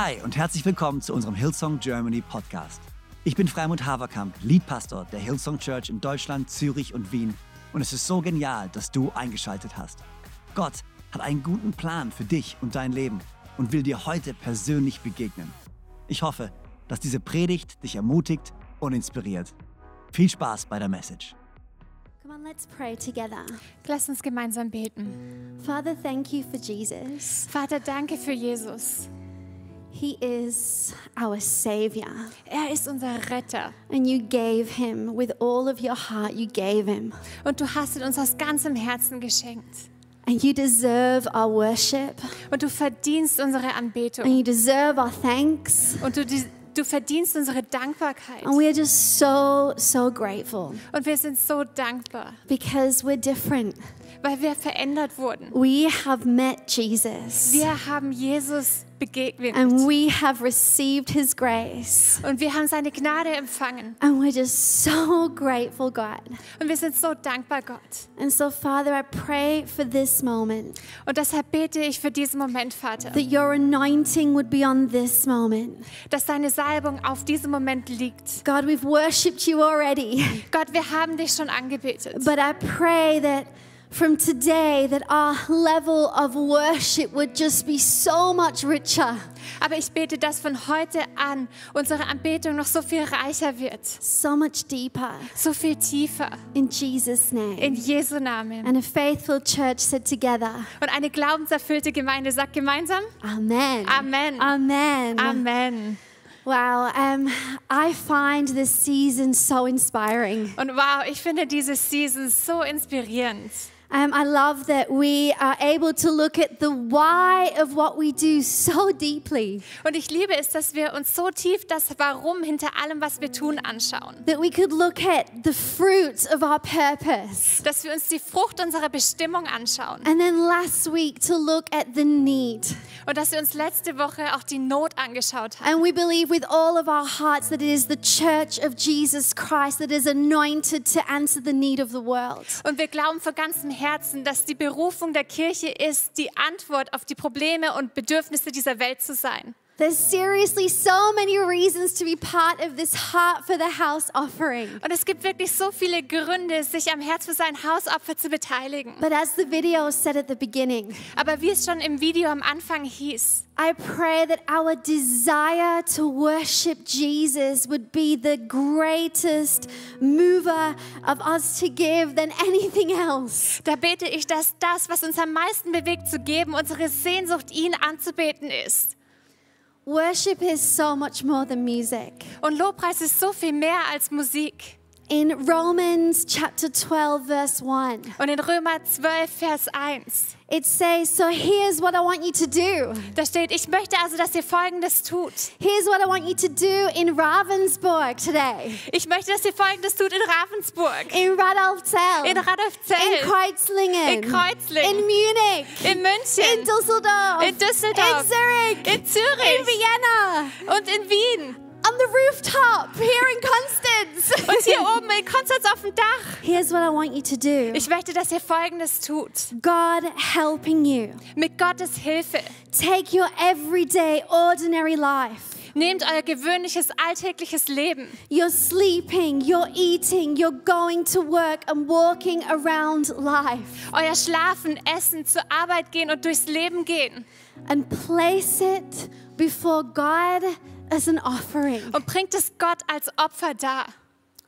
Hi und herzlich willkommen zu unserem Hillsong Germany Podcast. Ich bin Freimund Haverkamp, Leadpastor der Hillsong Church in Deutschland, Zürich und Wien. Und es ist so genial, dass du eingeschaltet hast. Gott hat einen guten Plan für dich und dein Leben und will dir heute persönlich begegnen. Ich hoffe, dass diese Predigt dich ermutigt und inspiriert. Viel Spaß bei der Message. Come on, let's pray together. Lass uns gemeinsam beten. Father, thank you for Jesus. Vater, danke für Jesus. He is our Savior. Er ist unser Retter. And you gave him with all of your heart, you gave him. Und du hast ihn uns aus ganzem Herzen geschenkt. And you deserve our worship. Und du verdienst unsere Anbetung. And you deserve our thanks. Und du, du verdienst unsere Dankbarkeit. And we are just so, so grateful Und wir sind so dankbar, because we're different. Weil wir verändert wurden. We have met Jesus. Wir haben Jesus begegnet. And we have received his grace. Und wir haben seine Gnade empfangen. And we're just so grateful, God. Und wir sind so dankbar, Gott. And so, Father, I pray for this moment. Und deshalb bete ich für diesen Moment, Vater, that your anointing would be on this moment. dass deine Salbung auf diesem Moment liegt. God, we've worshipped you already, Gott, wir haben dich schon angebetet. but I pray that from today that our level of worship would just be so much richer, Aber ich bete, dass von heute an unsere Anbetung noch so viel reicher wird, so much deeper so viel tiefer. in Jesus name. In Jesu Namen. And a faithful church said together, Und eine glaubenserfüllte Gemeinde sagt gemeinsam Amen. Amen. Amen. Amen. Wow, um, I find this season so inspiring. Und wow, ich finde diese Season so inspirierend. Um, I love that we are able to look at the why of what we do so deeply. Und ich liebe es, dass wir uns so tief das Warum hinter allem, was wir tun, anschauen. That we could look at the fruit of our purpose. Dass wir uns die Frucht unserer Bestimmung anschauen. And then last week to look at the need. Und dass wir uns letzte Woche auch die Not angeschaut haben. And we believe with all of our hearts that it is the church of Jesus Christ that is anointed to answer the need of the world. Und wir glauben von ganzem Herzen, dass die Berufung der Kirche ist, die Antwort auf die Probleme und Bedürfnisse dieser Welt zu sein. There's seriously so many reasons to be part of this Heart for the House offering. Und es gibt wirklich so viele Gründe, sich am Herz für sein Hausopfer zu beteiligen. But as the video said at the beginning, Aber wie es schon im Video am Anfang hieß, I pray that our desire to worship Jesus would be the greatest mover of us to give than anything else. da bete ich, dass das, was uns am meisten bewegt zu geben, unsere Sehnsucht, ihn anzubeten ist. Worship is so much more than music. Und Lobpreis ist so viel mehr als Musik. In Romans chapter 12, verse 1, Und in Römer 12, Vers 1, it says, So here's what I want you to do. da steht, ich möchte also, dass ihr Folgendes tut. Here's what I want you to do in Ravensburg today, Ich möchte, dass ihr Folgendes tut in Ravensburg, in Radolfzell, in in Radolfzell, Kreuzlingen, in Kreuzlingen, in Munich, in München, in Düsseldorf, in Düsseldorf, in Zurich, in Zürich. In Vienna, und in Wien on the rooftop here in Constance. und hier oben in Konstanz auf dem Dach. Here's what I want you to do Ich möchte, dass ihr Folgendes tut. God helping you. Mit Gottes Hilfe. Take your everyday, ordinary life. Nehmt euer gewöhnliches alltägliches Leben. You're sleeping, you're eating, you're going to work and walking around life Euer Schlafen, Essen, zur Arbeit gehen und durchs Leben gehen. and place it before God as an offering. Und bringt es Gott als Opfer dar.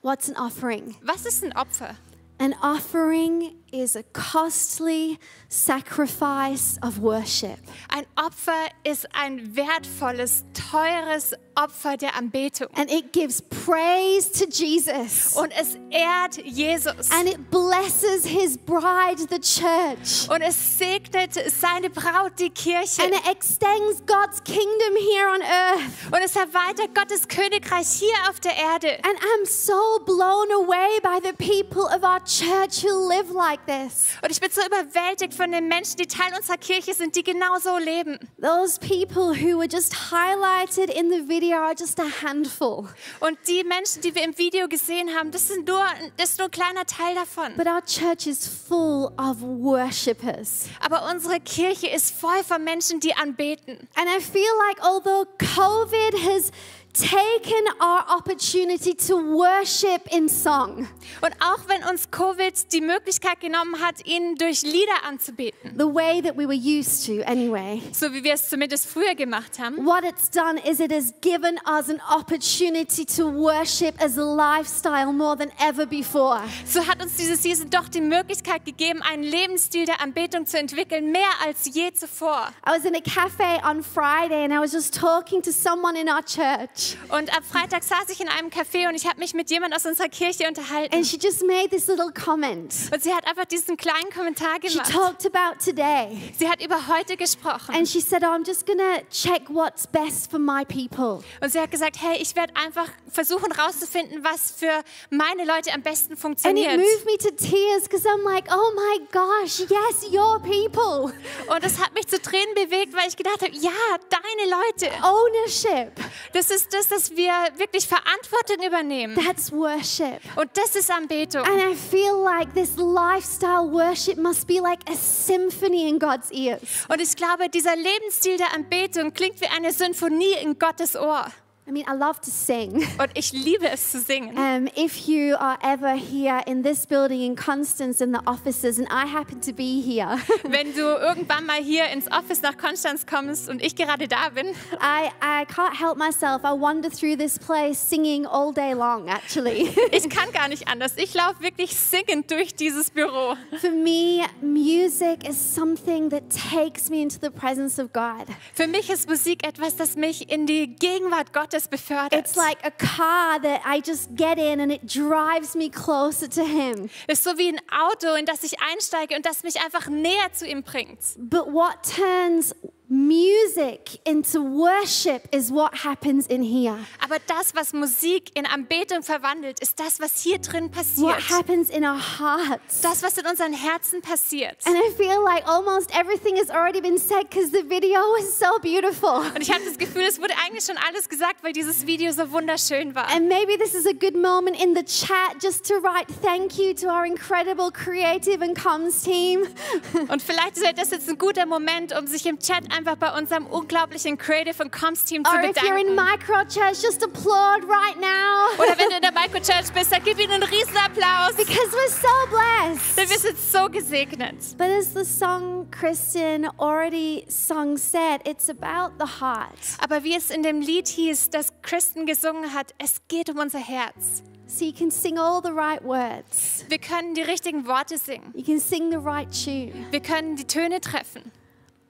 What's an offering? Was ist ein Opfer? An offering is a costly sacrifice of worship. Ein Opfer ist ein wertvolles, teures Opfer der Anbetung. And it gives praise to Jesus. Und es ehrt Jesus. And it blesses his bride, the church. Und es segnet seine Braut, die Kirche. And it extends God's kingdom here on earth. Und es erweitert Gottes Königreich hier auf der Erde. And I'm so blown away by the people of our church who live like like this. Und ich bin so überwältigt von den Menschen, die Teil unserer Kirche sind, die genau so leben. Those people who were just highlighted in the video are just a handful. Und die Menschen, die wir im Video gesehen haben, das, sind nur, das ist nur ein kleiner Teil davon. But our church is full of worshippers. Aber unsere Kirche ist voll von Menschen, die anbeten. And I feel like although COVID has taken our opportunity to worship in song, Und auch wenn uns Covid die Möglichkeit genommen hat, ihn durch Lieder anzubeten, the way that we were used to anyway, so wie wir es zumindest früher gemacht haben, what it's done is it has given us an opportunity to worship as a lifestyle more than ever before. so hat uns diese Season doch die Möglichkeit gegeben, einen Lebensstil der Anbetung zu entwickeln, mehr als je zuvor. I was in a cafe on Friday and I was just talking to someone in our church. Und am Freitag saß ich in einem Café und ich habe mich mit jemand aus unserer Kirche unterhalten. And she just made this little comment. Und sie hat einfach diesen kleinen Kommentar She gemacht. talked about today. Sie hat über heute gesprochen. And she said, oh, I'm just to check what's best for my people. Und sie hat gesagt, hey, ich werde einfach versuchen rauszufinden, was für meine Leute am besten And it funktioniert. moved me to tears because I'm like, oh my gosh, yes, your people. Und das hat mich zu Tränen bewegt, weil ich gedacht habe, ja, deine Leute. Ownership. Das ist das, dass wir wirklich Verantwortung übernehmen. That's worship. Und das ist Anbetung. And I feel like this lifestyle worship must be like a symphony in God's ears. Und ich glaube, dieser Lebensstil der Anbetung klingt wie eine Symphonie in Gottes Ohr. I mean, I love to sing. Und ich liebe es zu singen. Um, if you are ever here in this building in Constance in the offices, and I happen to be here, Wenn du irgendwann mal hier ins Office nach Konstanz kommst und ich gerade da bin, I, I can't help myself. I wander through this place singing all day long, actually. ich kann gar nicht anders. Ich laufe wirklich singend durch dieses Büro. For me, music is something that takes me into the presence of God. Für mich ist Musik etwas, das mich in die Gegenwart Gottes befördert. It's like a car that I just get in and it drives me closer to Him. Es ist so wie ein Auto, in das ich einsteige und das mich einfach näher zu ihm bringt. But what turns music into worship is what happens in here. Aber das, was Musik in Anbetung verwandelt, ist das, was hier drin passiert. What happens in our hearts. Das, was in unseren Herzen passiert. And I feel like almost everything has already been said because the video was so beautiful. Und ich habe das Gefühl, es wurde eigentlich schon alles gesagt, weil dieses Video so wunderschön war. And maybe this is a good moment in the chat just to write thank you to our incredible creative and comms team. Und vielleicht ist das jetzt ein guter Moment, um sich im Chat einfach bei unserem unglaublichen Creative und Comms Team zu or if you're in bedanken. micro church, just applaud right now. Oder wenn du in der Microchurch bist, dann gib ihnen einen Riesenapplaus. Because we're so blessed. Denn wir sind so gesegnet. But as the song Kristen already sung said, it's about the heart. Aber wie es in dem Lied hieß, das Kristen gesungen hat, es geht um unser Herz. So you can sing all the right words. Wir können die richtigen Worte singen. You can sing the right tune. Wir können die Töne treffen.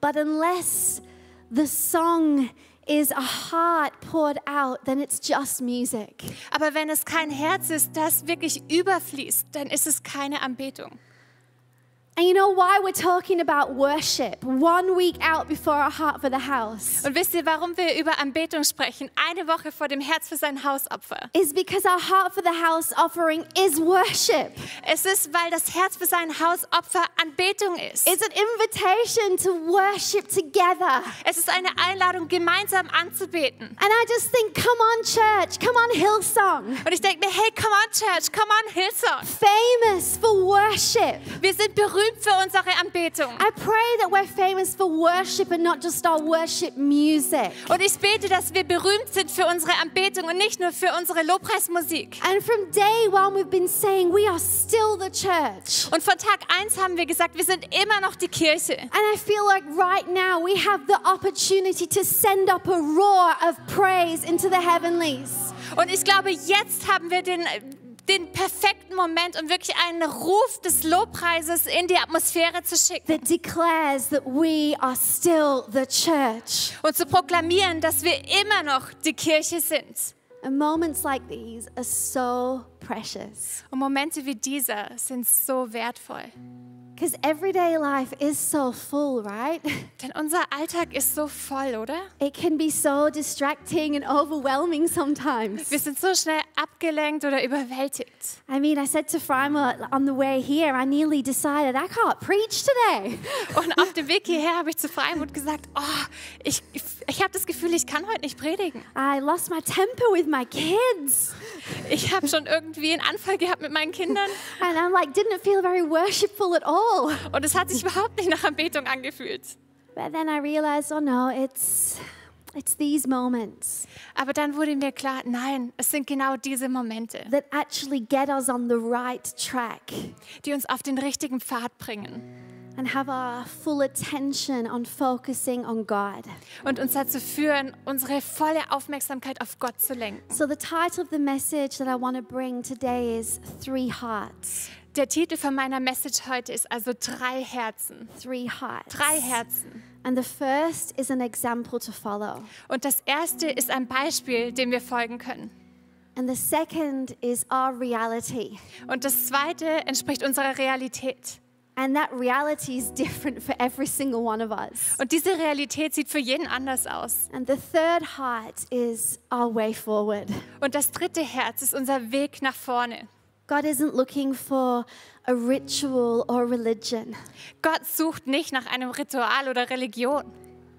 But unless the song is a heart poured out, then it's just music. Aber wenn es kein Herz ist, das wirklich überfließt, dann ist es keine Anbetung. And you know why we're talking about worship one week out before our heart for the house? Und wisst ihr, warum wir über Anbetung sprechen? Eine Woche vor dem Herz für sein Hausopfer. Is because our heart for the house offering is worship. Es ist, weil das Herz für sein Hausopfer Anbetung ist. It's an invitation to worship together. Es ist eine Einladung, gemeinsam anzubeten. And I just think, come on, church, come on, Hillsong. Und ich denke mir, hey, come on, Church, come on, Hillsong. Famous for worship. Wir sind berühmt für unsere Anbetung. I pray that we're famous for worship and not just our worship music. Und ich bete, dass wir berühmt sind für unsere Anbetung und nicht nur für unsere Lobpreismusik. And from day one, we've been saying we are still the church. Und von Tag 1 haben wir gesagt, wir sind immer noch die Kirche. And I feel like right now we have the opportunity to send up a roar of praise into the heavenlies. Und ich glaube, jetzt haben wir den, den perfekten Moment, um wirklich einen Ruf des Lobpreises in die Atmosphäre zu schicken that declares that we are still the church. und zu proklamieren, dass wir immer noch die Kirche sind. And moments like these are so precious Und Momente wie dieser sind so wertvoll. Because everyday life is so full, right? Denn unser Alltag ist so voll, oder? It can be so distracting and overwhelming sometimes. Wir sind so schnell abgelenkt oder überwältigt. I mean, I said to Freimer on the way here, I nearly decided I can't preach today. Und auf dem Weg hierher habe ich zu Freimut gesagt, oh, ich, ich habe das Gefühl, ich kann heute nicht predigen. I lost my temper with my kids. Ich habe schon irgendwie einen Anfall gehabt mit meinen Kindern And I'm like, didn't it feel very worshipful at all? Und es hat sich überhaupt nicht nach Anbetung angefühlt. But then I realized, oh no, it's it's these moments Aber dann wurde mir klar, nein, es sind genau diese Momente, that actually get us on the right track die uns auf den richtigen Pfad bringen and have our full attention on focusing on God. und uns dazu führen, unsere volle Aufmerksamkeit auf Gott zu lenken. So the title of the message that I want to bring today is Three Hearts. Der Titel von meiner Message heute ist also drei Herzen. Three Hearts. Drei Herzen. And the first is an example to follow. Und das erste ist ein Beispiel, dem wir folgen können. And the second is our reality. Und das zweite entspricht unserer Realität. And that reality is different for every single one of us. Und diese Realität sieht für jeden anders aus. And the third heart is our way forward. Und das dritte Herz ist unser Weg nach vorne. God isn't looking for a ritual or religion. Gott sucht nicht nach einem Ritual oder Religion.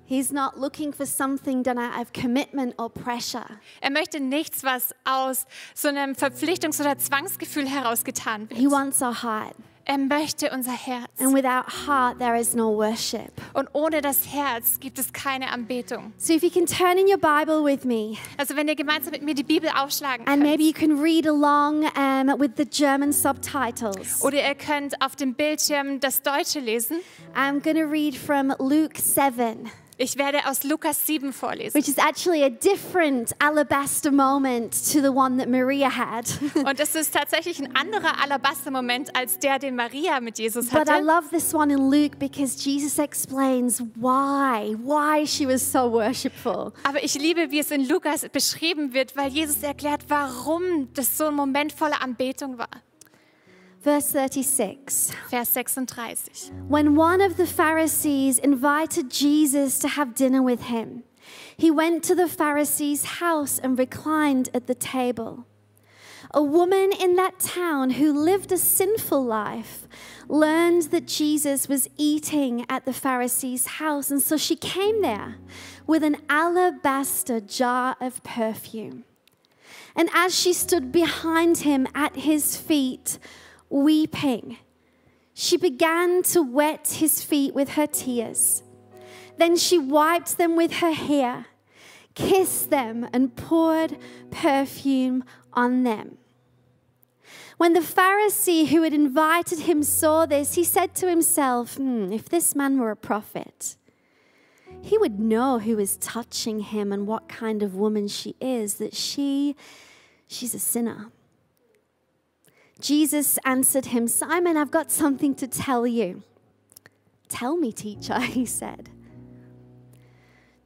He's not looking for something done out of commitment or pressure. Er möchte nichts, was aus so einem Verpflichtungs- oder Zwangsgefühl herausgetan He wird. wants our heart. Er möchte unser Herz. And without heart, there is no worship. Und ohne das Herz gibt es keine Anbetung. So if you can turn in your Bible with me, Also wenn ihr gemeinsam mit mir die Bibel aufschlagen and maybe you can read along um, with the German subtitles. Oder ihr könnt auf dem Bildschirm das Deutsche lesen. I'm going to read from Luke 7, Ich werde aus Lukas 7 vorlesen. which is actually a different alabaster moment to the one that Maria had. Und es ist tatsächlich ein anderer Alabaster-Moment als der, den Maria mit Jesus But I hatte. love this one in Luke because Jesus explains why, why she was so worshipful. Aber ich liebe, wie es in Lukas beschrieben wird, weil Jesus erklärt, warum das so ein Moment voller Anbetung war. Verse 36. Vers 36. When one of the Pharisees invited Jesus to have dinner with him, he went to the Pharisee's house and reclined at the table. A woman in that town who lived a sinful life learned that Jesus was eating at the Pharisee's house, and so she came there with an alabaster jar of perfume. And as she stood behind him at his feet, weeping, she began to wet his feet with her tears. Then she wiped them with her hair, kissed them, and poured perfume on them. When the Pharisee who had invited him saw this, he said to himself, "Hmm, If this man were a prophet, he would know who is touching him and what kind of woman she is, that she, she's a sinner. Jesus answered him, Simon, I've got something to tell you. Tell me, teacher, he said.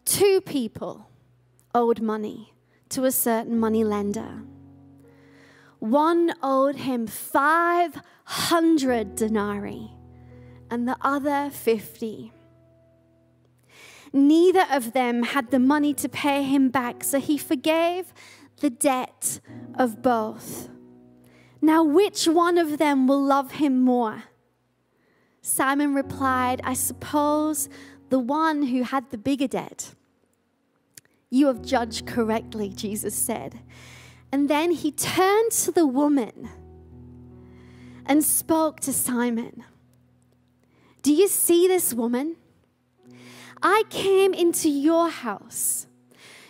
Two people owed money to a certain money lender. One owed him 500 denarii and the other 50. Neither of them had the money to pay him back, so he forgave the debt of both. Now, which one of them will love him more? Simon replied, I suppose the one who had the bigger debt. You have judged correctly, Jesus said. And then he turned to the woman and spoke to Simon. Do you see this woman? I came into your house.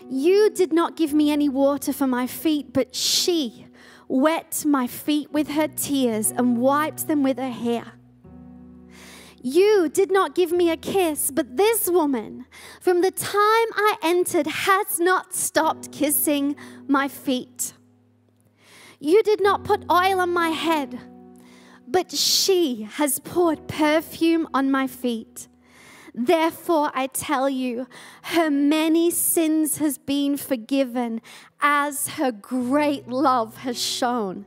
You did not give me any water for my feet, but she wet my feet with her tears and wiped them with her hair. You did not give me a kiss, but this woman, from the time I entered, has not stopped kissing my feet. You did not put oil on my head, but she has poured perfume on my feet. Therefore, I tell you, her many sins has been forgiven as her great love has shown.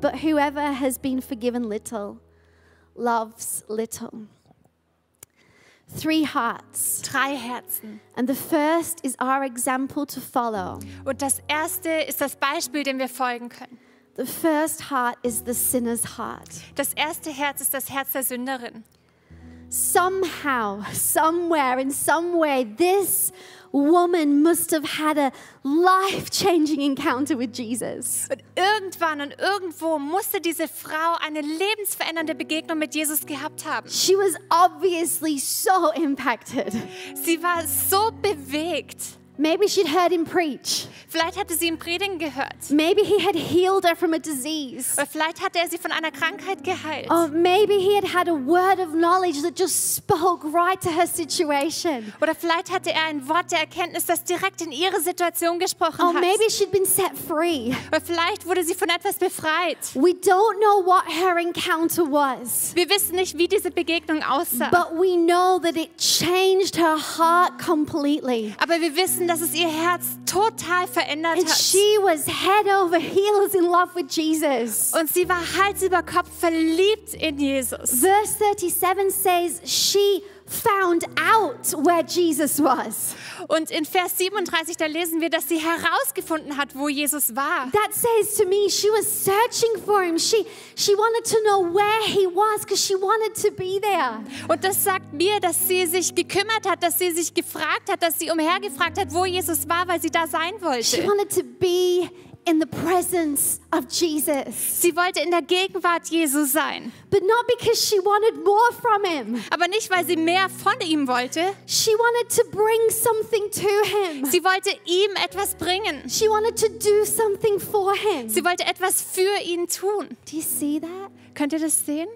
But whoever has been forgiven little loves little. three hearts. Drei Herzen. And the first is our example to follow. Und das erste ist das Beispiel, dem wir folgen können. The first heart is the sinner's heart. Das erste Herz ist das Herz der Sünderin. Somehow, somewhere, in some way, this woman must have had a life changing encounter with Jesus. Und irgendwann und irgendwo musste diese Frau eine lebensverändernde Begegnung mit Jesus gehabt haben. She was obviously so impacted. Sie war so bewegt. Maybe she'd heard him preach. Vielleicht hatte sie ihn predigen gehört. Maybe he had healed her from a disease. Oder vielleicht hatte er sie von einer Krankheit geheilt. Or maybe he had had a word of knowledge that just spoke right to her situation. Oder vielleicht hatte er ein Wort der Erkenntnis, das direkt in ihre Situation gesprochen Or hat. maybe she'd been set free. Oder vielleicht wurde sie von etwas befreit. We don't know what her encounter was, Wir wissen nicht, wie diese Begegnung aussah. but we know that it changed her heart completely. Aber wir wissen, dass es ihr Herz total verändert And hat. she was head over heels in love with Jesus. Und sie war Hals über Kopf verliebt in Jesus. Verse 37 says she found out where Jesus was. Und in Vers 37, da lesen wir, dass sie herausgefunden hat, wo Jesus war. That says to me she was searching for him. She she wanted to know where he was because she wanted to be there. Und das sagt mir, dass sie sich gekümmert hat, dass sie sich gefragt hat, dass sie umhergefragt hat, wo Jesus war, weil sie da sein She wollte. wanted to be in the presence of Jesus. Sie wollte in der Gegenwart Jesu sein. But not because she wanted more from him. Aber nicht, weil sie mehr von ihm wollte. She wanted to bring something to him. Sie wollte ihm etwas bringen. She wanted to do something for him. Sie wollte etwas für ihn tun. Do you see that? Könnt ihr das sehen?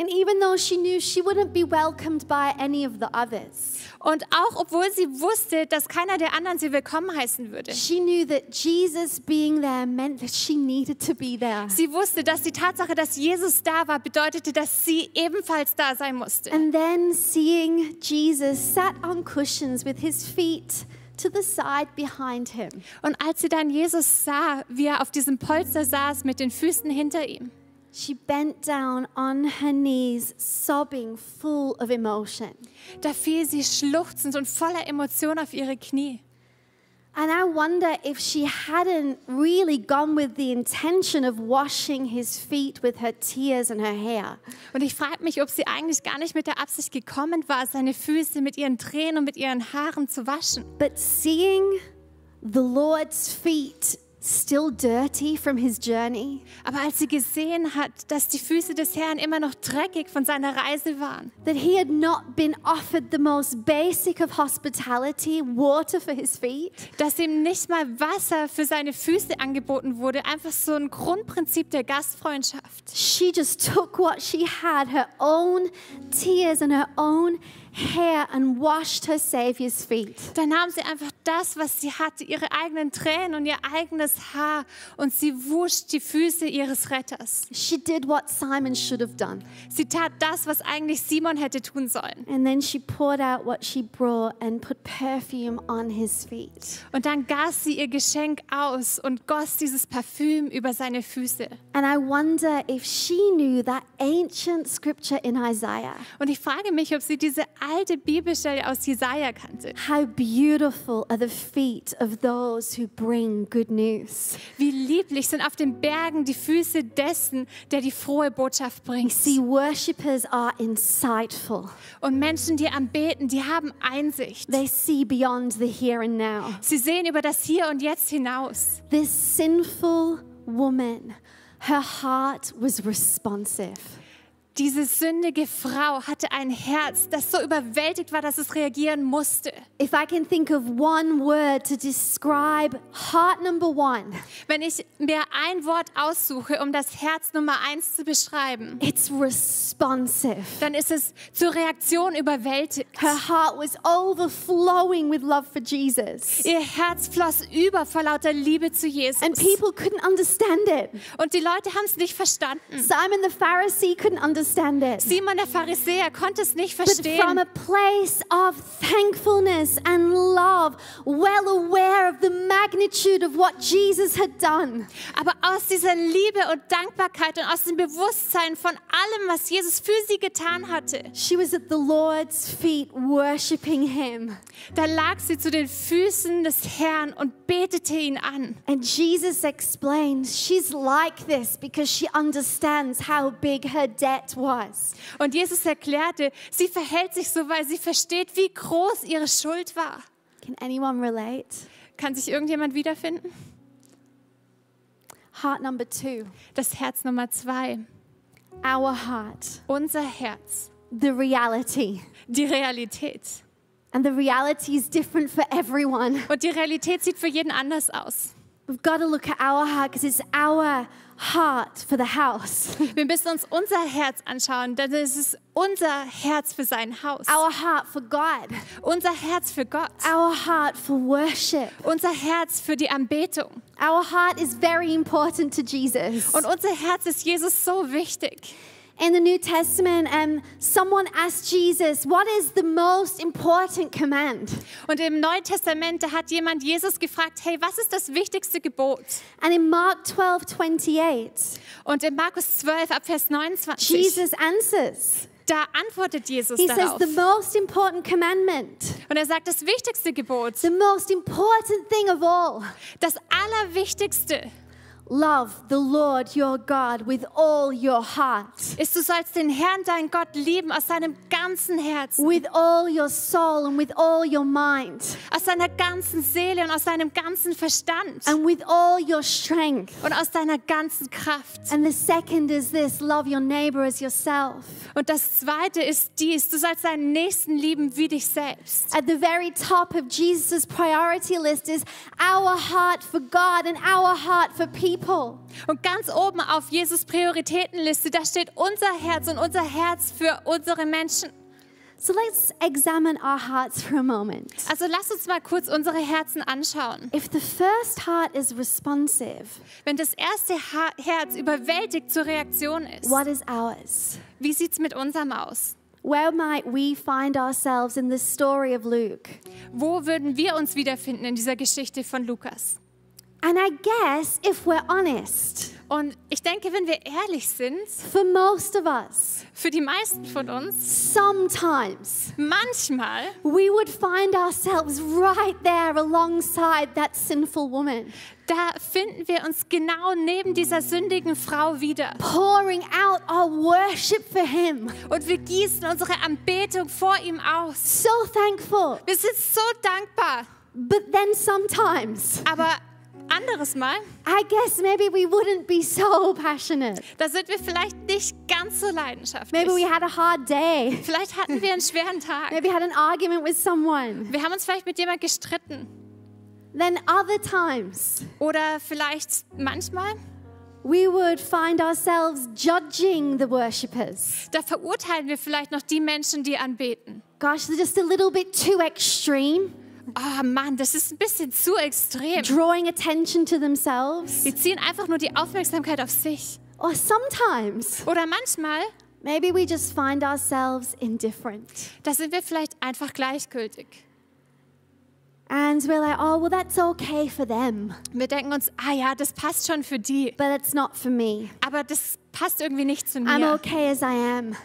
And even though she knew she wouldn't be welcomed by any of the others, Und auch obwohl sie wusste, dass keiner der anderen sie willkommen heißen würde. she knew that Jesus being there meant that she needed to be there. Sie wusste, dass die Tatsache, dass Jesus da war, bedeutete, dass sie ebenfalls da sein musste. And then seeing Jesus sat on cushions with his feet to the side behind him, Und als sie dann Jesus sah, wie er auf diesem Polster saß mit den Füßen hinter ihm, she bent down on her knees, sobbing, full of emotion. da fiel sie schluchzend und voller Emotion auf ihre Knie. And I wonder if she hadn't really gone with the intention of washing his feet with her tears and her hair. Und ich frage mich, ob sie eigentlich gar nicht mit der Absicht gekommen war, seine Füße mit ihren Tränen und mit ihren Haaren zu waschen. But seeing the Lord's feet still dirty from his journey, Aber als sie gesehen hat, dass die Füße des Herrn immer noch dreckig von seiner Reise waren, that he had not been offered the most basic of hospitality, water for his feet, dass ihm nicht mal Wasser für seine Füße angeboten wurde, einfach so ein Grundprinzip der Gastfreundschaft. she just took what she had, her own tears and her own hair, and washed her Savior's feet. Dann nahm sie einfach das, was sie hatte, ihre eigenen Tränen und ihr eigenes Haar und sie wusch die Füße ihres Retters. She did what Simon should have done. Sie tat das, was eigentlich Simon hätte tun sollen. And then she poured out what she brought and put perfume on his feet. Und dann goss sie ihr Geschenk aus und goss dieses Parfüm über seine Füße. And I wonder if she knew that ancient scripture in Isaiah. Und ich frage mich, ob sie diese alte Bibelstelle aus Jesaja kannte. How beautiful are the feet of those who bring good news. Wie lieblich sind auf den Bergen die Füße dessen, der die frohe Botschaft You bringt. see, worshippers are insightful. Und Menschen, die anbeten, die haben Einsicht. They see beyond the here and now. Sie sehen über das Hier und Jetzt hinaus. This sinful woman, her heart was responsive. Diese sündige Frau hatte ein Herz, das so überwältigt war, dass es reagieren musste. If I can think of one word to describe heart number one, Wenn ich mir ein Wort aussuche, um das Herz Nummer eins zu beschreiben, it's responsive. dann ist es zur Reaktion überwältigt. Her heart was overflowing with love for Jesus. Ihr Herz floss über vor lauter Liebe zu Jesus. And people couldn't understand it. Und die Leute haben es nicht verstanden. Simon the Pharisee couldn't understand understand it. Simon der Pharisäer konnte es nicht But from verstehen. a place of thankfulness and love, well aware of the magnitude of what Jesus had done, Aber aus dieser Liebe und Dankbarkeit und aus dem Bewusstsein von allem, was Jesus für sie getan hatte, she was at the Lord's feet worshiping him. da lag sie zu den Füßen des Herrn und betete ihn an. And Jesus explains she's like this because she understands how big her debt was. Und Jesus erklärte, sie verhält sich so, weil sie versteht, wie groß ihre Schuld war. Can anyone relate? Kann sich irgendjemand wiederfinden? Heart number two, Das Herz Nummer zwei, our heart, unser Herz, the reality. die Realität. And the reality is different for everyone. Und die Realität sieht für jeden anders aus. We've got to look at our heart because it's our heart for the house, Wir müssen uns unser Herz anschauen, denn es ist unser Herz für sein Haus, our heart for God, unser Herz für Gott, our heart for worship. unser Herz für die Anbetung. Our heart is very important to Jesus. Und unser Herz ist Jesus so wichtig. In the New Testament, um, someone asked Jesus, What is the most important command? Und im Neuen Testament, da hat jemand Jesus gefragt, hey, was ist das wichtigste Gebot? And in Mark 12 28, Und in Markus 12 ab Vers 29, Jesus answers. da antwortet Jesus He says, darauf. The most important commandment, Und er sagt, das wichtigste Gebot, the most important thing of all, das Allerwichtigste, love the Lord your God with all your heart, ist, du sollst den Herrn, dein Gott, lieben aus deinem ganzen Herzen, with all your soul, and with all your mind, aus deiner ganzen Seele und aus deinem ganzen Verstand and with all your strength. und aus deiner ganzen Kraft. And the second is this love your neighbor as yourself. Und das zweite ist dies, du sollst deinen Nächsten lieben wie dich selbst. At the very top of Jesus' priority list is our heart for God and our heart for people. Und ganz oben auf Jesus Prioritätenliste, da steht unser Herz und unser Herz für unsere Menschen. So let's examine our hearts for a moment. Also lass uns mal kurz unsere Herzen anschauen. If the first heart is responsive, Wenn das erste Herz überwältigt zur Reaktion ist, what is ours? wie sieht's mit unserem aus? Where might we find ourselves in the story of Luke? Wo würden wir uns wiederfinden in dieser Geschichte von Lukas? And I guess if we're honest, Und ich denke, wenn wir ehrlich sind, for most of us, für die meisten von uns, sometimes manchmal, we would find ourselves right there alongside that sinful woman, da finden wir uns genau neben dieser sündigen Frau wieder. pouring out our worship for Him. Und wir gießen unsere Anbetung vor ihm aus. So thankful. Wir sind so dankbar. But then sometimes, Aber anderes Mal, I guess maybe we wouldn't be so passionate. da sind wir vielleicht nicht ganz so leidenschaftlich. Maybe we had a hard day. Vielleicht hatten wir einen schweren Tag. Maybe had an argument with someone. Wir haben uns vielleicht mit jemand gestritten. Then other times, Oder vielleicht manchmal, we would find ourselves judging the worshippers. da verurteilen wir vielleicht noch die Menschen, die anbeten. Gosh, they're just a little bit too extreme, Oh Mann, das ist ein bisschen zu extrem. drawing attention to themselves. Sie ziehen einfach nur die Aufmerksamkeit auf sich. Or sometimes, Oder manchmal, maybe we just find ourselves indifferent. da sind wir vielleicht einfach gleichgültig. And we're like, oh, well, that's okay for them, Wir denken uns, ah ja, das passt schon für die. but it's not for me. Aber das passt irgendwie nicht zu I'm mir. okay as I am.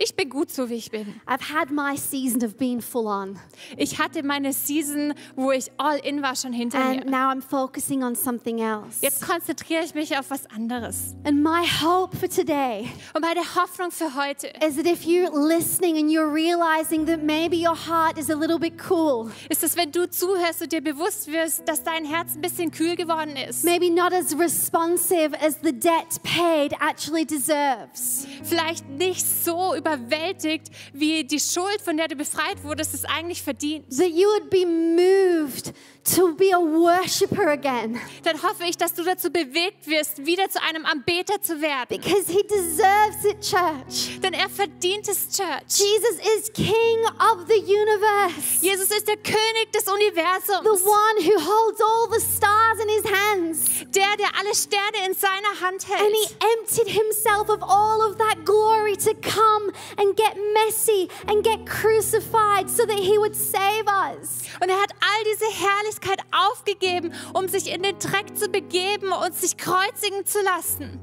Ich bin gut so, wie ich bin. I've had my season of being full on, Ich hatte meine Season, wo ich all in war, schon hinter and mir. now I'm focusing on something else. Jetzt konzentriere ich mich auf was anderes. And my hope for today Und meine Hoffnung für heute is that if you're listening and you're realizing that maybe your heart is a little bit cool, ist, dass wenn du zuhörst und dir bewusst wirst, dass dein Herz ein bisschen kühl geworden ist. maybe not as responsive as the debt paid actually deserves. Vielleicht nicht so überwältigt, wie die Schuld, von der du befreit wurdest, es eigentlich verdient. That you would be moved to be a worshiper again dann hoffe ich, dass du dazu bewegt wirst, wieder zu einem Anbeter zu werden. because he deserves it, church. Denn er verdient es, Church. Jesus is King of the universe, Jesus ist der König des the Universums. one who holds all the stars in his hands. Der, der alle Sterne in seiner Hand And he hält. emptied himself of all of that glory to come and get messy and get crucified so that he would save us. Und er hat all diese Herrlichkeit aufgegeben, um sich in den Dreck zu begeben und sich kreuzigen zu lassen.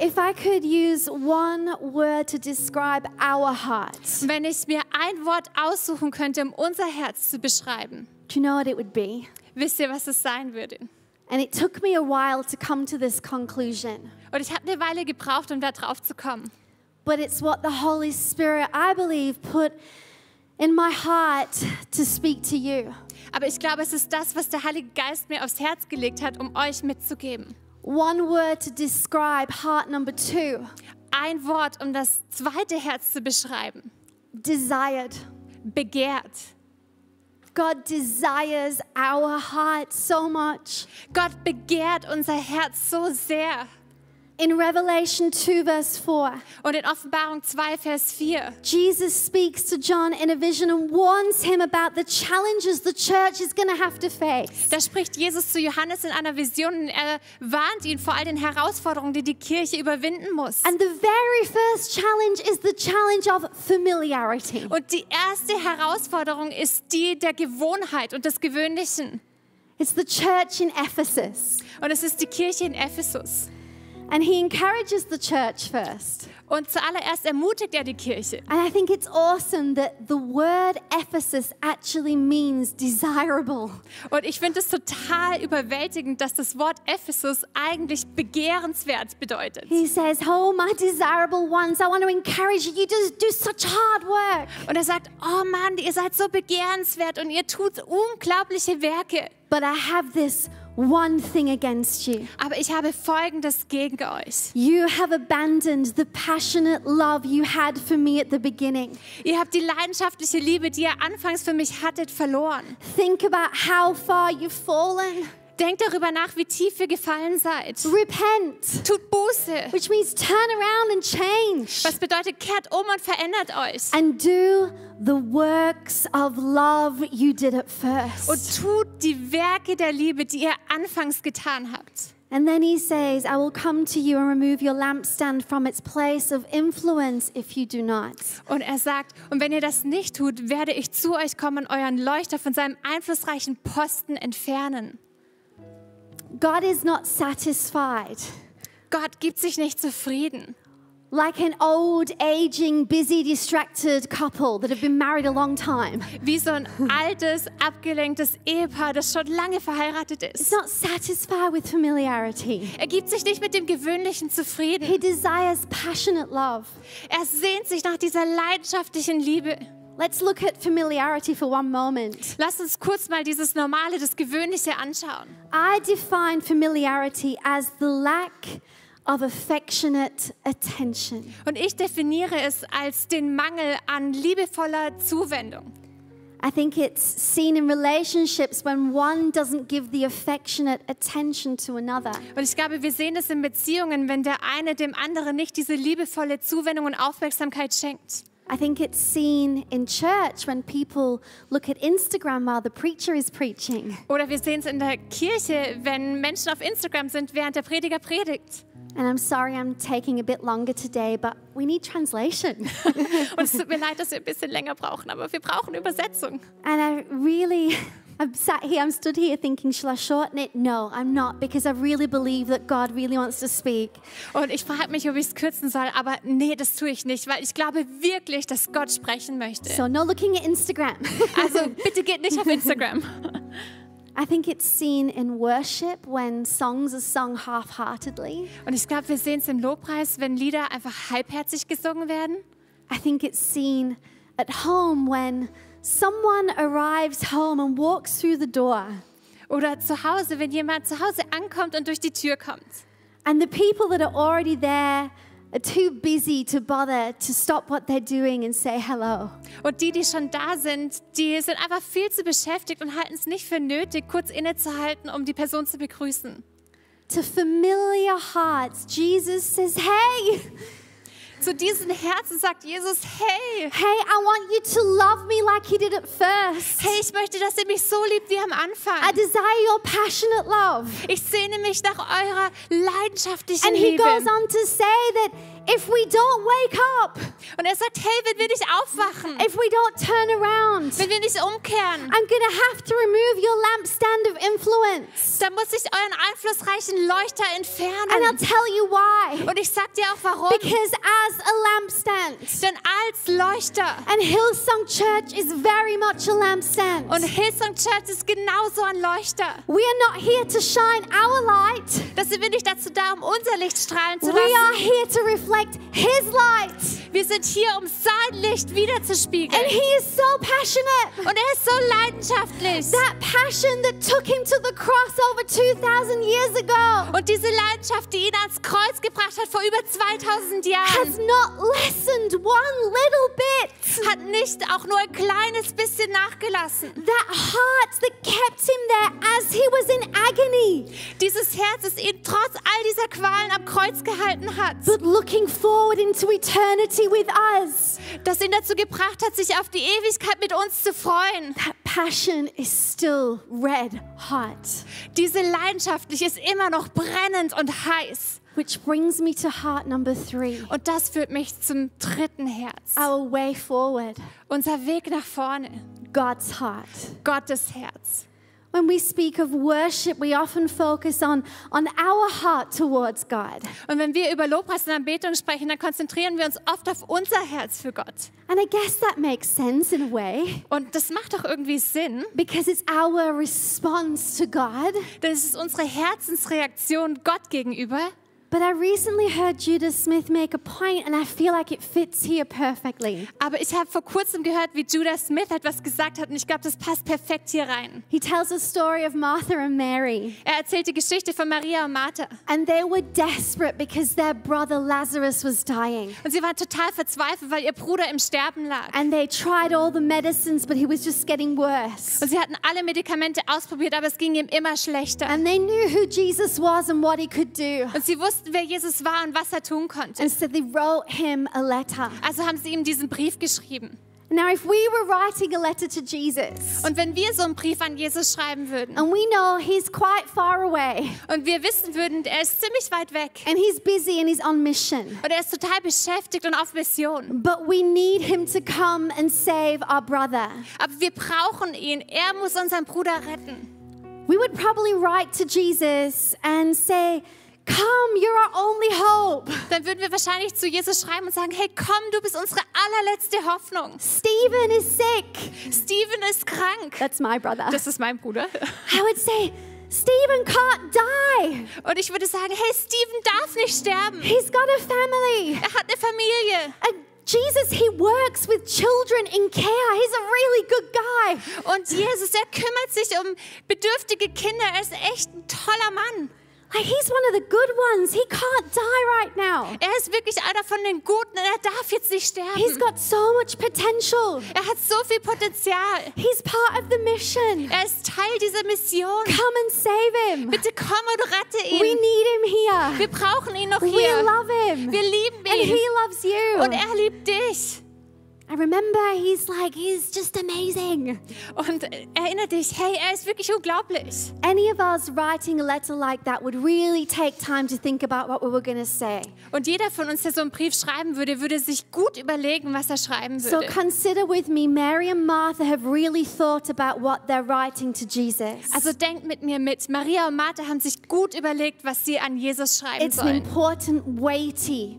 If I could use one word to describe our hearts, Wenn ich mir ein Wort aussuchen könnte, um unser Herz zu beschreiben, do you know what it would be? wisst ihr, was es sein würde? And it took me a while to come to this conclusion. Und ich habe eine Weile gebraucht, um da drauf zu kommen. But it's what the Holy Spirit, I believe, put in my heart to speak to you. Aber ich glaube, es ist das, was der Heilige Geist mir aufs Herz gelegt hat, um euch mitzugeben. One word to describe heart number two Ein Wort, um das zweite Herz zu beschreiben. desired. Begehrt. God desires our heart so much. Gott begehrt unser Herz so sehr. In Revelation 2, verse 4, Und in Offenbarung 2, Vers 4, Jesus speaks to John in a vision and warns him about the challenges the church is going to have to face. da spricht Jesus zu Johannes in einer Vision und er warnt ihn vor all den Herausforderungen, die die Kirche überwinden muss. And the very first challenge is the challenge of familiarity. Und die erste Herausforderung ist die der Gewohnheit und des Gewöhnlichen. It's the church in Ephesus. Und es ist die Kirche in Ephesus. And he encourages the church first. Und zuallererst ermutigt er die Kirche. And I think it's awesome that the word Ephesus actually means desirable. Und ich finde es total überwältigend, dass das Wort Ephesus eigentlich begehrenswert bedeutet. He says, Oh, my desirable ones, I want to encourage you to do such hard work. Und er sagt, oh Mann, ihr seid so begehrenswert und ihr tut unglaubliche Werke. But I have this one thing against you. Aber ich habe Folgendes gegen euch. You have abandoned the passionate love you had for me at the beginning. Ihr habt die leidenschaftliche Liebe, die ihr anfangs für mich hattet, verloren. Think about how far you've fallen. Denkt darüber nach, wie tief ihr gefallen seid. Repent, Tut Buße. which means turn around and change. Was bedeutet, kehrt um und verändert euch. And do the works of love you did at first. Und tut die Werke der Liebe, die ihr anfangs getan habt. And then he says, I will come to you and remove your lampstand from its place of influence if you do not. Und er sagt, und wenn ihr das nicht tut, werde ich zu euch kommen und euren Leuchter von seinem einflussreichen Posten entfernen. God is not satisfied. Gott gibt sich nicht zufrieden. Like an old, aging, busy, distracted couple that have been married a long time. Wie so ein altes, abgelenktes Ehepaar, das schon lange verheiratet It's ist. not satisfied with familiarity. Er gibt sich nicht mit dem Gewöhnlichen zufrieden. He desires passionate love. Er sehnt sich nach dieser leidenschaftlichen Liebe. Let's look at familiarity for one moment. Lass uns kurz mal dieses Normale, das Gewöhnliche anschauen. I define familiarity as the lack of affectionate attention. Und ich definiere es als den Mangel an liebevoller Zuwendung. I think it's seen in relationships when one doesn't give the affectionate attention to another. Und ich glaube, wir sehen es in Beziehungen, wenn der eine dem anderen nicht diese liebevolle Zuwendung und Aufmerksamkeit schenkt. I think it's seen in church when people look at Instagram while the preacher is preaching. Oder wir sehen es in der Kirche, wenn Menschen auf Instagram sind, während der Prediger predigt. And I'm sorry I'm taking a bit longer today, but we need translation. Und es tut mir leid, dass wir ein bisschen länger brauchen, aber wir brauchen Übersetzung. and I really, I'm sat here, I'm stood here thinking, shall I shorten it? No, I'm not, because I really believe that God really wants to speak. Und ich frage mich, ob ich es kürzen soll, aber nee, das tue ich nicht, weil ich glaube wirklich, dass Gott sprechen möchte. So, no looking at Instagram. Also bitte geht nicht auf Instagram. I think it's seen in worship when songs are sung half heartedly. Und ich glaube, wir sehen es im Lobpreis, wenn Lieder einfach halbherzig gesungen werden. I think it's seen at home when someone arrives home and walks through the door. Oder zu Hause, wenn jemand zu Hause ankommt und durch die Tür kommt. And the people that are already there are too busy to bother to stop what they're doing and say hello. Und die, die schon da sind, die sind einfach viel zu beschäftigt und halten es nicht für nötig, kurz innezuhalten, um die Person zu begrüßen. To familiar hearts, Jesus says, Hey, Zu diesen Herzen sagt Jesus, hey, hey, I want you to love me like you did at first. hey, ich möchte, dass ihr mich so liebt wie am I Anfang. desire your passionate love. Ich sehne mich nach eurer leidenschaftlichen And he Liebe. goes on to say that if we don't wake up, Und er sagt, hey, wenn wir nicht aufwachen, if we don't turn around, wenn wir nicht umkehren, I'm to have to remove your lampstand of influence. dann muss ich euren einflussreichen Leuchter And I'll entfernen. tell you why. Und ich sag dir auch warum. Because as a lampstand, Denn als Leuchter and Hillsong Church is very much a lampstand. und Hillsong Church ist genauso ein Leuchter. We are not here to shine our light. Das sind wir nicht dazu da, um unser Licht strahlen zu We are lassen. here to reflect His light. Wir sind hier, um sein Licht And wiederzuspiegeln. He is so passionate. Und er ist so leidenschaftlich. That passion that took him to the cross over 2,000 years ago Und diese Leidenschaft, die ihn ans Kreuz gebracht hat vor über 2000 has Jahren, not lessened one little bit. hat nicht auch nur ein kleines bisschen nachgelassen. That heart that kept him there as he was in agony, Dieses Herz, das ihn trotz all dieser Qualen am Kreuz gehalten hat, but looking forward into eternity with us. das ihn dazu gebracht hat, sich auf die Ewigkeit mit uns zu freuen. That passion is still red hot. Diese Leidenschaft ist immer noch brennend und heiß. Which brings me to heart number three Und das führt mich zum dritten Herz. our way forward, Unser Weg nach vorne. God's heart. Gottes Herz. When we speak of worship, we often focus on, on our heart towards God. Und wenn wir über Lobpreis und Anbetung sprechen, dann konzentrieren wir uns oft auf unser Herz für Gott. And I guess that makes sense in a way Und das macht doch irgendwie Sinn, because it's our response to God. denn es ist unsere Herzensreaktion Gott gegenüber. But I recently heard Judah Smith make a point, and I feel like it fits here perfectly. Aber ich habe vor kurzem gehört, wie Judah Smith etwas gesagt hat und ich glaube, das passt perfekt hier rein. He tells a story of Martha and Mary, Er erzählt die Geschichte von Maria und Martha. and they were desperate because their brother Lazarus was dying. Und sie waren total verzweifelt, weil ihr Bruder im Sterben lag. And they tried all the medicines, but he was just getting worse. Und sie hatten alle Medikamente ausprobiert, aber es ging ihm immer schlechter. And they knew who Jesus was and what he could do. Und sie wussten, wer Jesus war und was er tun konnte. And so they wrote him a letter. Also haben sie ihm diesen Brief geschrieben. Now, if we were writing a letter to Jesus, Und wenn wir so einen Brief an Jesus schreiben würden and we know he's quite far away, und wir wissen würden, er ist ziemlich weit weg and he's busy and he's on mission, und er ist total beschäftigt und auf Mission, but we need him to come and save our brother, aber wir brauchen ihn, er muss unseren Bruder retten, we would probably write to Jesus and say, Come, you're our only hope. dann würden wir wahrscheinlich zu Jesus schreiben und sagen, hey komm, du bist unsere allerletzte Hoffnung. Stephen is sick. Steven ist krank. That's my brother. Das ist mein Bruder. I would say, Stephen can't die. Und ich würde sagen, hey, Steven darf nicht sterben. He's got a family. Er hat eine Familie. And Jesus, he works with children in care. He's a really good guy. Und Jesus, er kümmert sich um bedürftige Kinder. Er ist echt ein toller Mann. He's one of the good ones. He can't die right now. Er ist wirklich einer von den Guten er darf jetzt nicht He's sterben. got so much potential. Er hat so viel Potenzial. He's part of the mission. Er ist Teil dieser Mission. Come and save him. Bitte komm und rette We ihn. need him here. Wir brauchen ihn noch We hier. love him. Wir lieben And he ihn. loves you. Und er liebt dich. I remember he's like, he's just amazing. Und erinnere dich, hey, er ist wirklich unglaublich. Any of us writing a letter like that would really take time to think about what we were going to say. Und jeder von uns, der so einen Brief schreiben würde, würde sich gut überlegen, was er schreiben So würde. consider with me, Mary and Martha have really thought about what they're writing to Jesus. Also denkt mit mir mit. Maria und Martha haben sich gut überlegt, was sie an Jesus schreiben it's sollen. important, weighty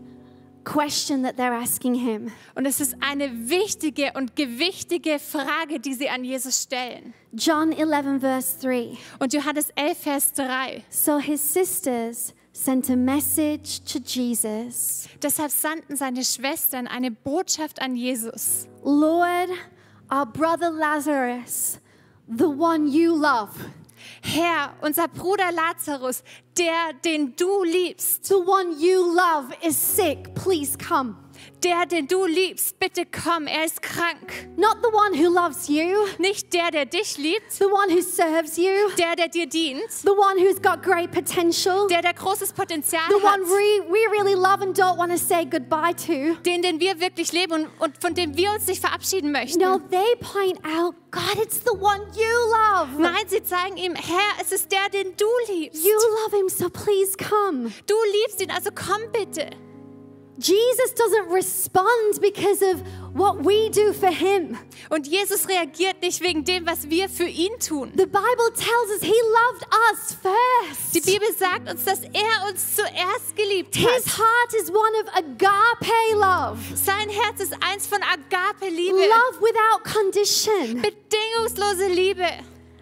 question that they're asking him. Und es ist eine wichtige und gewichtige Frage, die sie an Jesus stellen. John 11, verse 3. Und Johannes 11, Vers 3. So his sisters sent a message to Jesus Deshalb sandten seine Schwestern eine Botschaft an Jesus. Lord, our brother Lazarus, the one you love, Herr, unser Bruder Lazarus, der, den du liebst, the one you love, is sick. Please come. Der, den du liebst, bitte komm, er ist krank. Not the one who loves you, Nicht der, der dich liebt, the one who serves you, der, der dir dient, the one who's got great potential, der, der großes Potenzial the one hat, we, we really love and don't want to say goodbye to. den, den wir wirklich leben und, und von dem wir uns nicht verabschieden möchten. No, they point out, God, it's the one you love. Nein, sie zeigen ihm, Herr, es ist der, den du liebst. You love him, so please come. Du liebst ihn, also komm bitte. Jesus doesn't respond because of what we do for him. Und Jesus reagiert nicht wegen dem, was wir für ihn tun. The Bible tells us he loved us first. Die Bibel sagt uns, dass er uns zuerst geliebt His hat. heart is one of agape love, Sein Herz ist eins von Agape-Liebe, love without condition. bedingungslose Liebe.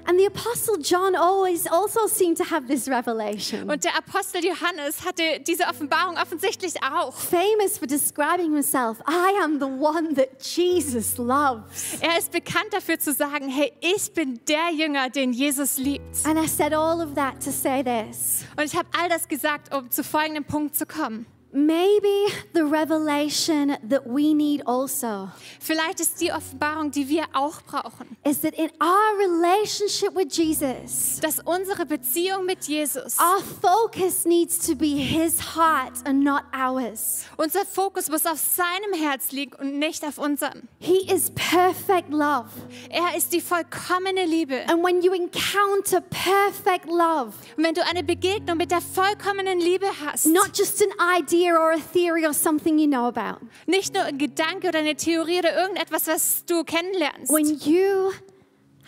And the Apostle John always also seemed to have this revelation. Und der Apostel Johannes hatte diese Offenbarung offensichtlich auch. Famous for describing himself, I am the one that Jesus loves. Er ist bekannt dafür zu sagen, hey, ich bin der Jünger, den Jesus liebt. And I said all of that to say this. Und ich habe all das gesagt, um zu folgendem Punkt zu kommen. Maybe the revelation that we need also Vielleicht ist die Offenbarung, die wir auch brauchen, is that in our relationship with Jesus, dass unsere Beziehung mit Jesus, our focus needs to be his heart and not ours. unser Fokus muss auf seinem Herz liegen und nicht auf unserem. He is perfect love. Er ist die vollkommene Liebe. And when you encounter perfect love, Und wenn du eine Begegnung mit der vollkommenen Liebe hast, not just an idea or a theory or something you know about, nicht nur ein Gedanke oder eine Theorie oder irgendetwas, was du kennenlernst, when you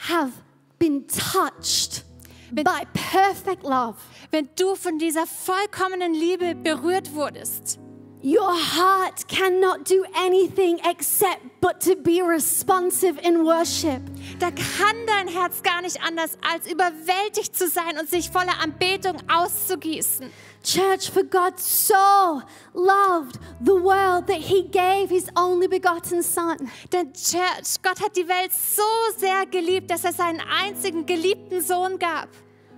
have been touched by perfect love, wenn du von dieser vollkommenen Liebe berührt wurdest, your heart cannot do anything except but to be responsive in worship. da kann dein Herz gar nicht anders, als überwältigt zu sein und sich voller Anbetung auszugießen. Church, for God so loved the world that he gave his only begotten Son, Denn Church, Gott hat die Welt so sehr geliebt, dass er seinen einzigen geliebten Sohn gab,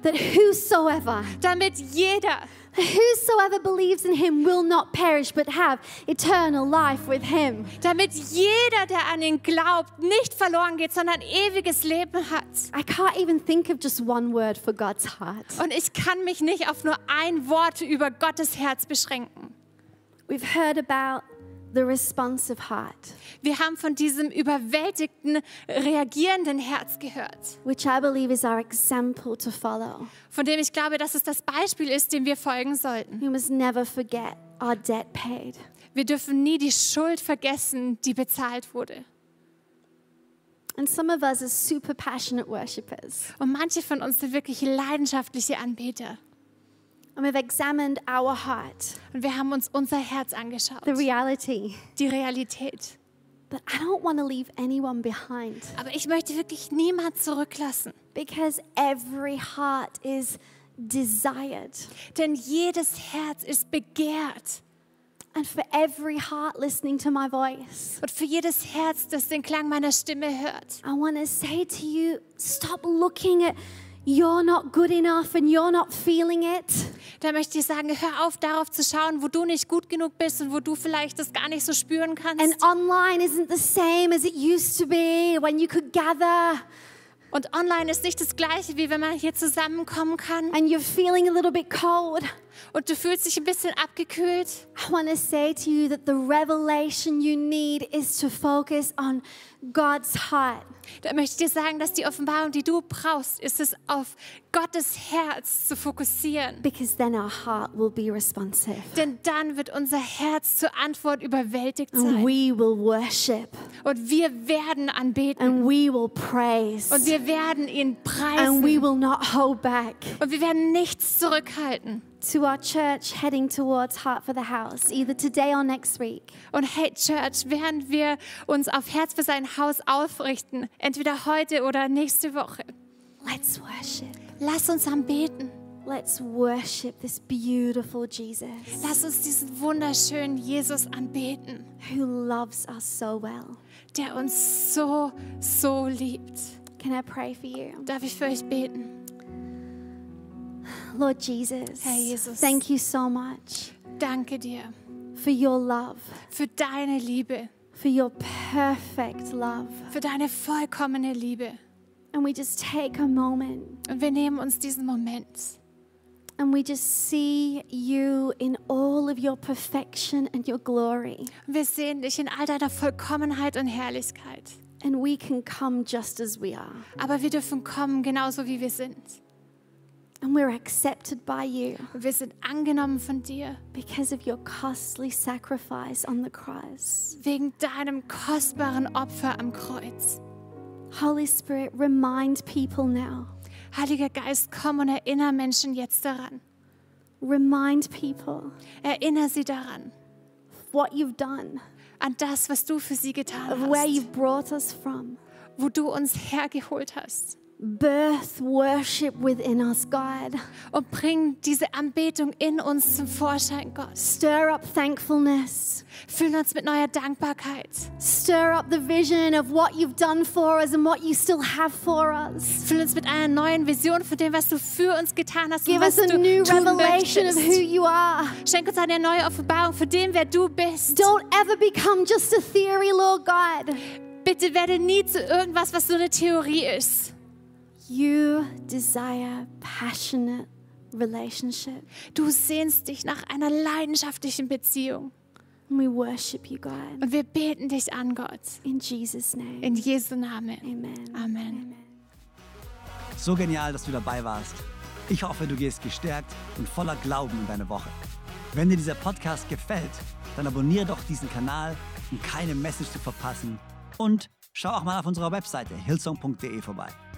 that whosoever, damit jeder, whosoever believes in him will not perish but have eternal life with him. damit jeder, der an ihn glaubt, nicht verloren geht, sondern ewiges Leben hat. I can't even think of just one word for God's heart. Und ich kann mich nicht auf nur ein Wort über Gottes Herz beschränken. We've heard about the responsive heart, Wir haben von diesem überwältigten, reagierenden Herz gehört, which I believe is our example to follow. von dem ich glaube, dass es das Beispiel ist, dem wir folgen sollten. We must never forget our debt paid. Wir dürfen nie die Schuld vergessen, die bezahlt wurde. And some of us are super passionate worshippers. Und manche von uns sind wirklich leidenschaftliche Anbeter. And we've examined our heart, Und wir haben uns unser Herz angeschaut, the reality. die Realität. But I don't want to leave anyone behind Aber ich möchte wirklich niemand zurücklassen. because every heart is desired. Denn jedes Herz ist begehrt. And for every heart listening to my voice, Und für jedes Herz, das den Klang meiner Stimme hört, I want to say to you stop looking at you're not good enough and you're not feeling it. da möchte ich sagen, hör auf darauf zu schauen, wo du nicht gut genug bist und wo du vielleicht das gar nicht so spüren kannst. And online isn't the same as it used to be when you could gather Und online ist nicht das gleiche, wie wenn man hier zusammenkommen kann and you're feeling a little bit cold. und du fühlst dich ein bisschen abgekühlt. I want to say to you that the revelation you need is to focus on God's heart. Da möchte ich dir sagen, dass die Offenbarung, die du brauchst, ist es auf Gottes Herz zu fokussieren. Because then our heart will be responsive. Denn dann wird unser Herz zur Antwort überwältigt And sein. we will worship. Und wir werden anbeten. And we will praise. Und wir werden ihn And we preisen. will not hold back. Und wir werden nichts zurückhalten. To our church heading towards Heart for the House, either today or next week. Und hey Church, während wir uns auf Herz für sein Haus aufrichten, entweder heute oder nächste Woche, Let's worship. lass uns anbeten. Let's worship this beautiful Jesus Lass uns diesen wunderschönen Jesus anbeten, who loves us so well. der uns so, so liebt. Can I pray for you? Darf ich für euch beten? Lord Jesus, Herr Jesus. thank you so much Danke dir for your love, für deine Liebe, for your perfect love. für deine vollkommene Liebe. And we just take a moment Und wir nehmen uns diesen Moment and we just see you in all of your perfection and your glory. wir sehen dich in all deiner Vollkommenheit und Herrlichkeit. And we can come just as we are. Aber wir dürfen kommen, genauso wie wir sind. And we're accepted by you wir sind angenommen von dir, because of your costly sacrifice on the cross. wegen deinem kostbaren Opfer am Kreuz. Holy Spirit, remind people now. Heiliger Geist, komm und erinnere Menschen jetzt daran. Remind people Erinnere sie daran, what you've done, an das, was du für sie getan of where hast, you've brought us from. wo du uns hergeholt hast. Birth worship within us, God. Und bring diese Anbetung in uns zum Vorschein, Gott. Stir up thankfulness. Füll uns mit neuer Dankbarkeit. Stir up the vision of what you've done for us and what you still have for us. Füll uns mit einer neuen Vision von dem, was du für uns getan hast Give und was us a du new tun revelation of who möchtest. you are. Schenk uns eine neue Offenbarung von dem, wer du bist. Don't ever become just a theory, Lord God. Bitte werde nie zu irgendwas, was so eine Theorie ist. You desire passionate relationship. Du sehnst dich nach einer leidenschaftlichen Beziehung. And we worship you, God. Und wir beten dich an, Gott. In Jesus' name. In Jesu Namen. Amen. Amen. So genial, dass du dabei warst. Ich hoffe, du gehst gestärkt und voller Glauben in deine Woche. Wenn dir dieser Podcast gefällt, dann abonniere doch diesen Kanal, um keine Message zu verpassen. Und schau auch mal auf unserer Webseite hillsong.de vorbei.